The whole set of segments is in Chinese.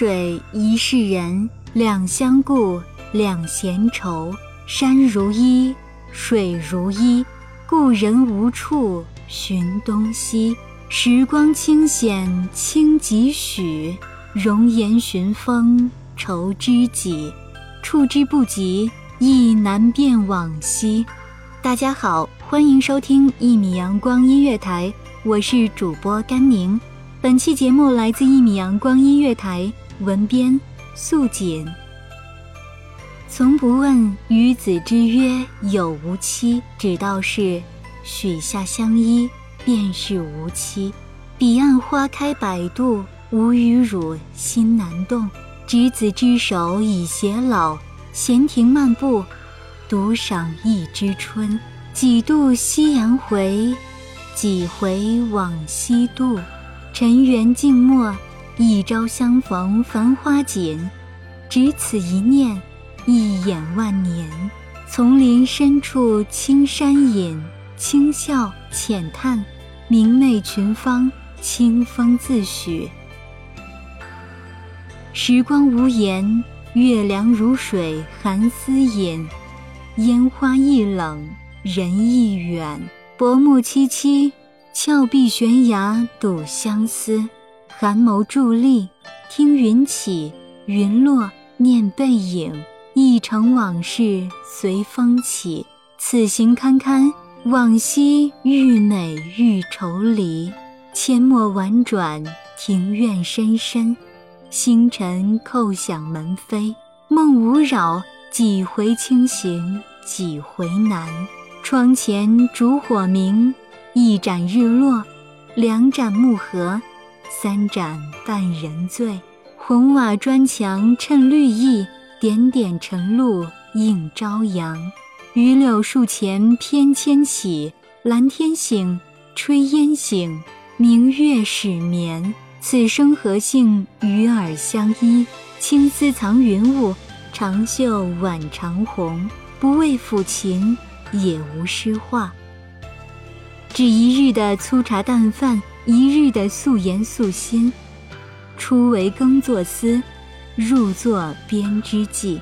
水一世人，两相顾，两闲愁。山如衣，水如衣，故人无处寻东西。时光清浅清几许，容颜寻风愁知己。触之不及，亦难辨往昔。大家好，欢迎收听一米阳光音乐台，我是主播甘宁。本期节目来自一米阳光音乐台，文编素锦。从不问与子之约有无期，只道是许下相依，便是无期。彼岸花开百度，吾与汝心难动。执子之手，已偕老。闲庭漫步，独赏一枝春。几度夕阳回，几回往昔度。尘缘静默，一朝相逢繁花锦。只此一念，一眼万年。丛林深处青山隐，轻笑浅叹，明媚群芳，清风自许。时光无言，月凉如水寒思隐。烟花易冷，人亦远。薄暮凄凄。峭壁悬崖睹相思，寒眸伫立，听云起云落，念背影。一城往事随风起，此行堪堪，往昔愈美愈愁离。阡陌婉转，庭院深深，星辰叩响门扉。梦无扰，几回清醒，几回难。窗前烛火明。一盏日落，两盏暮合，三盏半人醉。红瓦砖墙衬绿意，点点晨露映朝阳。榆柳树前翩跹起，蓝天醒，炊烟醒，明月始眠。此生何幸与尔相依？青丝藏云雾，长袖挽长虹。不为抚琴，也无诗画。只一日的粗茶淡饭，一日的素颜素心。初为耕作丝，入作编织记。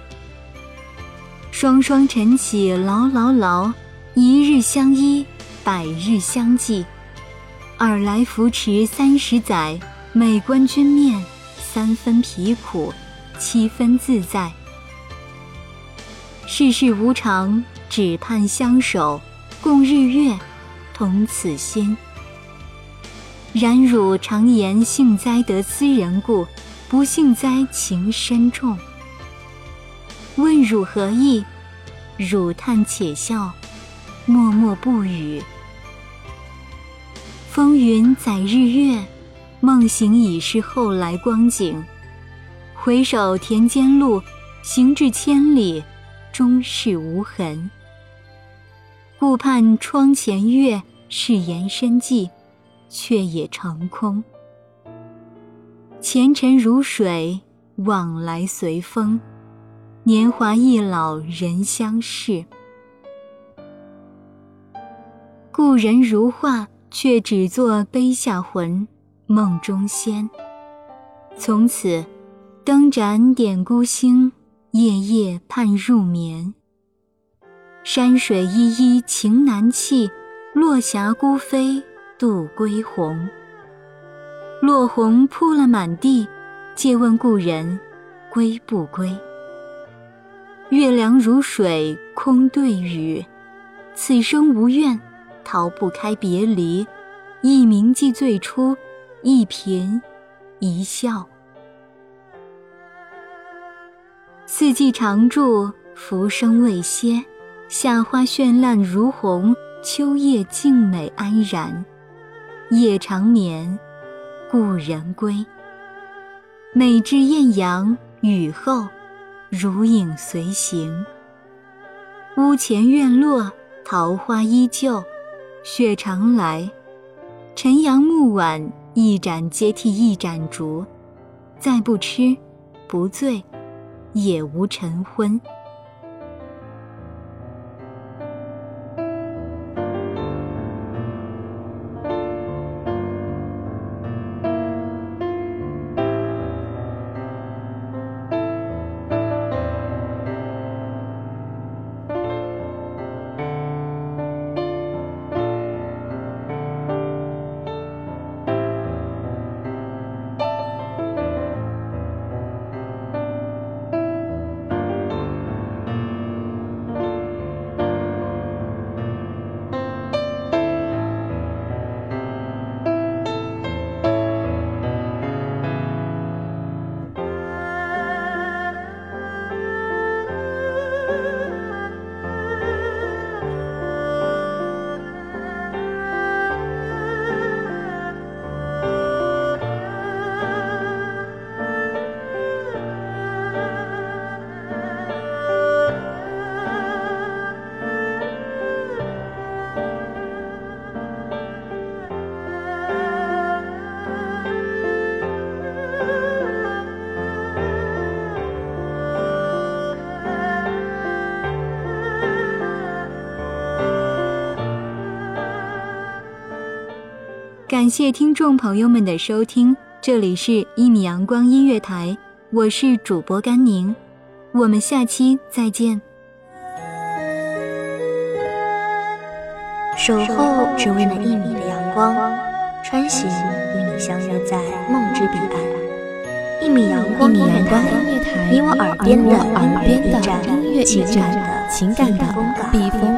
双双晨起劳劳劳，一日相依，百日相济。尔来扶持三十载，每观君面，三分疲苦，七分自在。世事无常，只盼相守，共日月。同此心。然汝常言幸哉得斯人故，不幸哉情深重。问汝何意？汝叹且笑，默默不语。风云载日月，梦醒已是后来光景。回首田间路，行至千里，终是无痕。顾盼窗前月，是言深寄，却也成空。前尘如水，往来随风。年华易老，人相识。故人如画，却只作碑下魂，梦中仙。从此，灯盏点孤星，夜夜盼入眠。山水依依情难弃，落霞孤飞渡归鸿。落红铺了满地，借问故人归不归？月凉如水空对雨，此生无怨。逃不开别离，一铭记最初，一颦一笑。四季常驻，浮生未歇。夏花绚烂如红，秋叶静美安然。夜长眠，故人归。每至艳阳，雨后，如影随形。屋前院落，桃花依旧。雪常来，晨阳暮晚，一盏接替一盏烛。再不吃，不醉，也无晨昏。感谢听众朋友们的收听，这里是《一米阳光音乐台》，我是主播甘宁，我们下期再见。守候只为那一米的阳光，穿行与你相约在梦之彼岸。一米阳光音乐台，你我耳边的耳边的音乐情感的，情感的避风港。